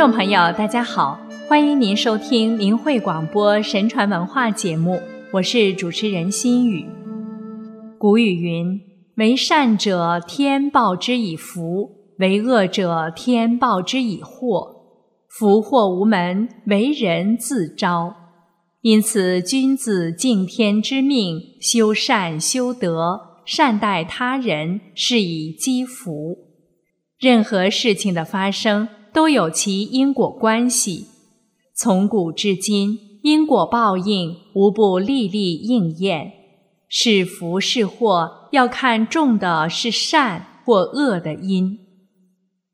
众朋友，大家好，欢迎您收听明慧广播神传文化节目，我是主持人心雨。古语云：“为善者天报之以福，为恶者天报之以祸。福祸无门，为人自招。”因此，君子敬天之命，修善修德，善待他人，是以积福。任何事情的发生。都有其因果关系，从古至今，因果报应无不历历应验。是福是祸，要看种的是善或恶的因。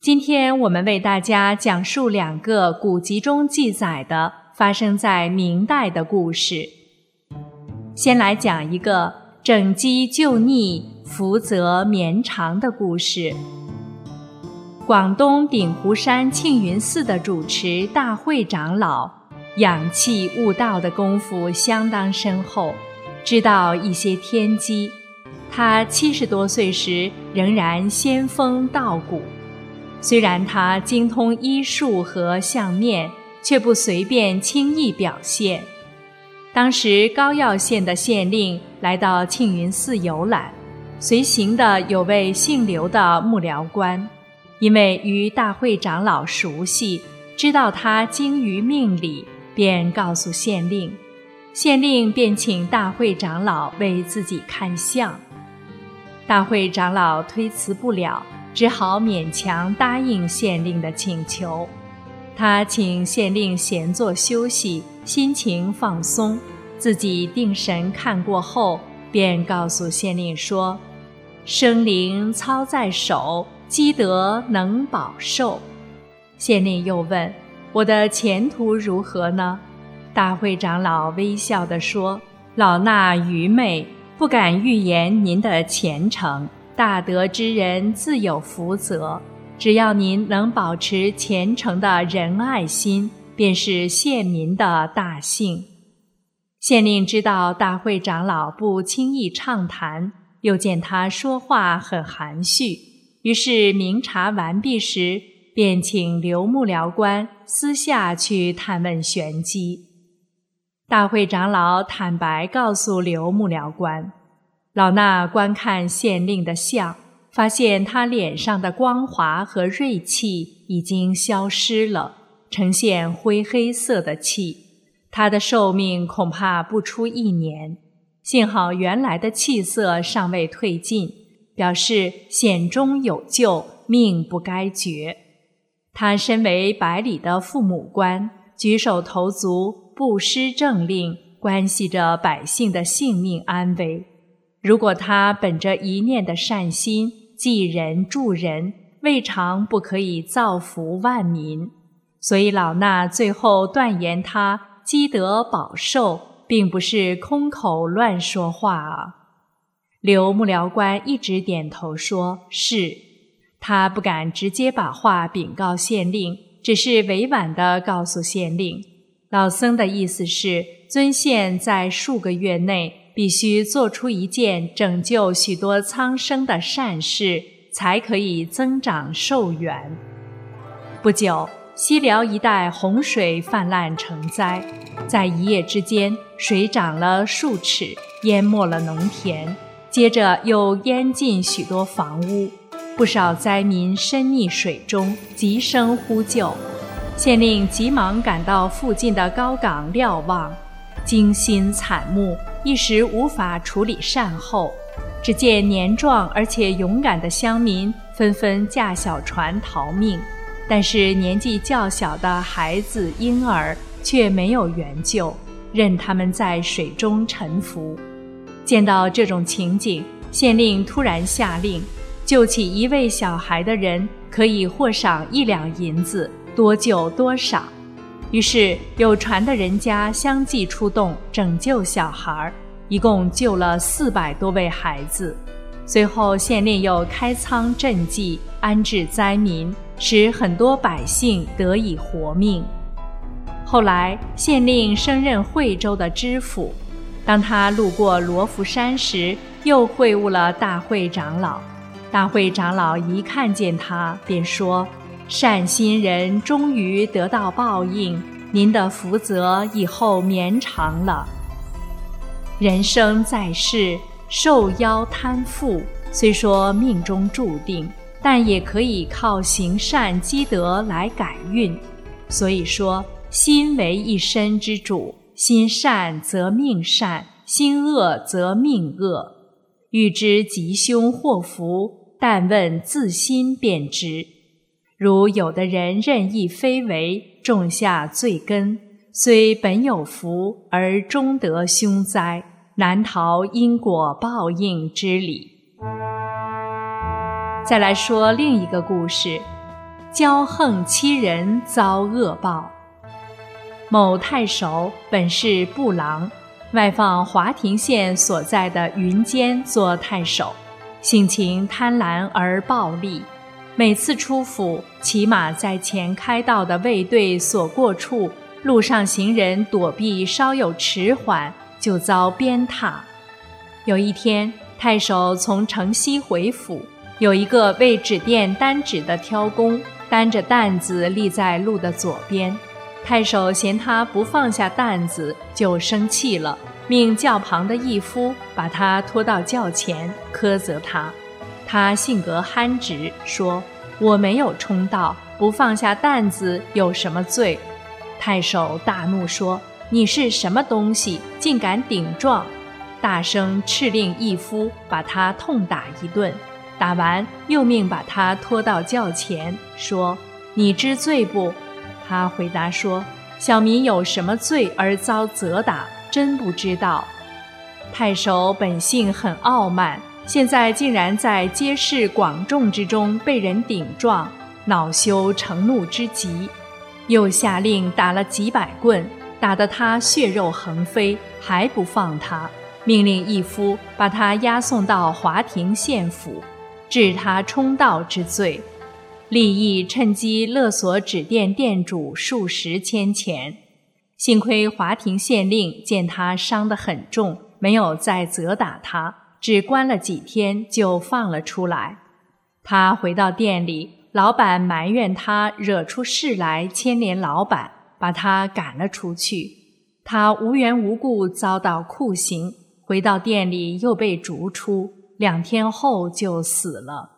今天我们为大家讲述两个古籍中记载的发生在明代的故事。先来讲一个整机就逆，福泽绵长的故事。广东鼎湖山庆云寺的主持大会长老，养气悟道的功夫相当深厚，知道一些天机。他七十多岁时仍然仙风道骨。虽然他精通医术和相面，却不随便轻易表现。当时高要县的县令来到庆云寺游览，随行的有位姓刘的幕僚官。因为与大会长老熟悉，知道他精于命理，便告诉县令，县令便请大会长老为自己看相。大会长老推辞不了，只好勉强答应县令的请求。他请县令闲坐休息，心情放松，自己定神看过后，便告诉县令说：“生灵操在手。”积德能保寿。县令又问：“我的前途如何呢？”大会长老微笑地说：“老衲愚昧，不敢预言您的前程。大德之人自有福泽，只要您能保持虔诚的仁爱心，便是县民的大幸。”县令知道大会长老不轻易畅谈，又见他说话很含蓄。于是明察完毕时，便请刘幕僚官私下去探问玄机。大会长老坦白告诉刘幕僚官：“老衲观看县令的相，发现他脸上的光华和锐气已经消失了，呈现灰黑色的气。他的寿命恐怕不出一年。幸好原来的气色尚未退尽。”表示险中有救，命不该绝。他身为百里的父母官，举手投足不失政令，关系着百姓的性命安危。如果他本着一念的善心，济人助人，未尝不可以造福万民。所以老衲最后断言，他积德保寿，并不是空口乱说话啊。刘幕僚官一直点头说：“是。”他不敢直接把话禀告县令，只是委婉地告诉县令：“老僧的意思是，尊县在数个月内必须做出一件拯救许多苍生的善事，才可以增长寿元。”不久，西辽一带洪水泛滥成灾，在一夜之间，水涨了数尺，淹没了农田。接着又淹进许多房屋，不少灾民身溺水中，急声呼救。县令急忙赶到附近的高岗瞭望，惊心惨目，一时无法处理善后。只见年壮而且勇敢的乡民纷纷驾小船逃命，但是年纪较小的孩子婴儿却没有援救，任他们在水中沉浮。见到这种情景，县令突然下令，救起一位小孩的人可以获赏一两银子，多救多赏。于是有船的人家相继出动拯救小孩，一共救了四百多位孩子。随后县令又开仓赈济，安置灾民，使很多百姓得以活命。后来县令升任惠州的知府。当他路过罗浮山时，又会晤了大会长老。大会长老一看见他，便说：“善心人终于得到报应，您的福泽以后绵长了。人生在世，受邀贪富，虽说命中注定，但也可以靠行善积德来改运。所以说，心为一身之主，心善则命善，心恶则命恶。欲知吉凶祸福，但问自心便知。如有的人任意非为，种下罪根，虽本有福，而终得凶灾，难逃因果报应之理。再来说另一个故事。骄横欺人遭恶报。某太守本是布郎，外放华亭县所在的云间做太守，性情贪婪而暴戾。每次出府，骑马在前开道的卫队所过处，路上行人躲避稍有迟缓，就遭鞭挞。有一天，太守从城西回府，有一个为纸店担纸的挑工。担着担子立在路的左边，太守嫌他不放下担子，就生气了，命轿旁的义夫把他拖到轿前，苛责他。他性格憨直，说：“我没有冲到，不放下担子有什么罪？”太守大怒，说：“你是什么东西，竟敢顶撞！”大声斥令义夫把他痛打一顿。打完，又命把他拖到轿前，说：“你知罪不？”他回答说：“小民有什么罪而遭责打？真不知道。”太守本性很傲慢，现在竟然在街市广众之中被人顶撞，恼羞成怒之极，又下令打了几百棍，打得他血肉横飞，还不放他，命令义夫把他押送到华亭县府。治他冲盗之罪，利益趁机勒索纸店店主数十千钱。幸亏华亭县令见他伤得很重，没有再责打他，只关了几天就放了出来。他回到店里，老板埋怨他惹出事来牵连老板，把他赶了出去。他无缘无故遭到酷刑，回到店里又被逐出。两天后就死了，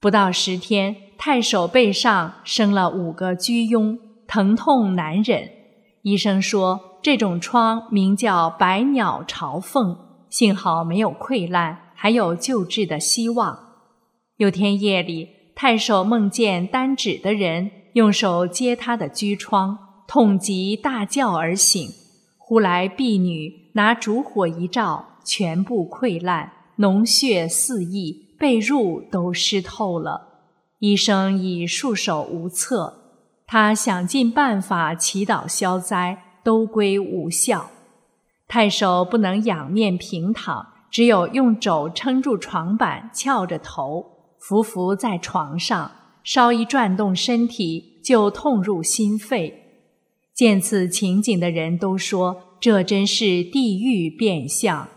不到十天，太守背上生了五个疽痈，疼痛难忍。医生说这种疮名叫百鸟朝凤，幸好没有溃烂，还有救治的希望。有天夜里，太守梦见单指的人用手接他的疽疮，痛极大叫而醒，忽来婢女拿烛火一照，全部溃烂。脓血四溢，被褥都湿透了。医生已束手无策，他想尽办法祈祷消灾，都归无效。太守不能仰面平躺，只有用肘撑住床板，翘着头，伏伏在床上，稍一转动身体，就痛入心肺。见此情景的人都说，这真是地狱变相。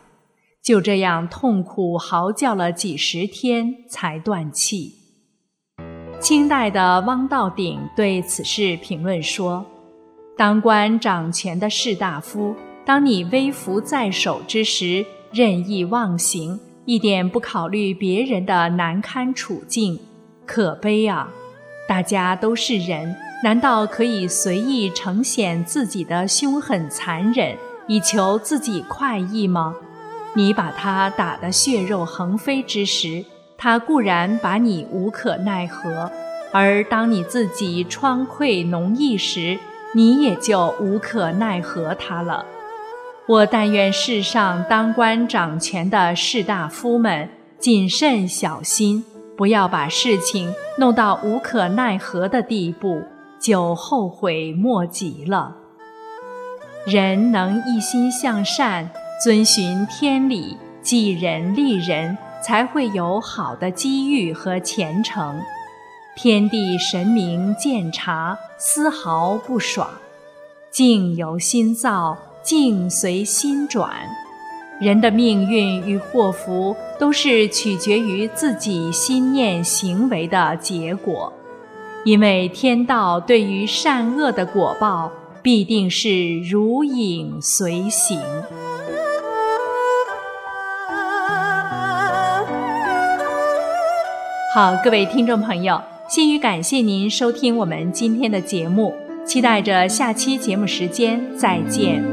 就这样痛苦嚎叫了几十天，才断气。清代的汪道鼎对此事评论说：“当官掌权的士大夫，当你威服在手之时，任意妄行，一点不考虑别人的难堪处境，可悲啊！大家都是人，难道可以随意呈现自己的凶狠残忍，以求自己快意吗？”你把他打得血肉横飞之时，他固然把你无可奈何；而当你自己疮溃脓溢时，你也就无可奈何他了。我但愿世上当官掌权的士大夫们谨慎小心，不要把事情弄到无可奈何的地步，就后悔莫及了。人能一心向善。遵循天理，济人利人，才会有好的机遇和前程。天地神明鉴察，丝毫不爽。境由心造，境随心转。人的命运与祸福，都是取决于自己心念行为的结果。因为天道对于善恶的果报，必定是如影随形。好，各位听众朋友，心语感谢您收听我们今天的节目，期待着下期节目时间再见。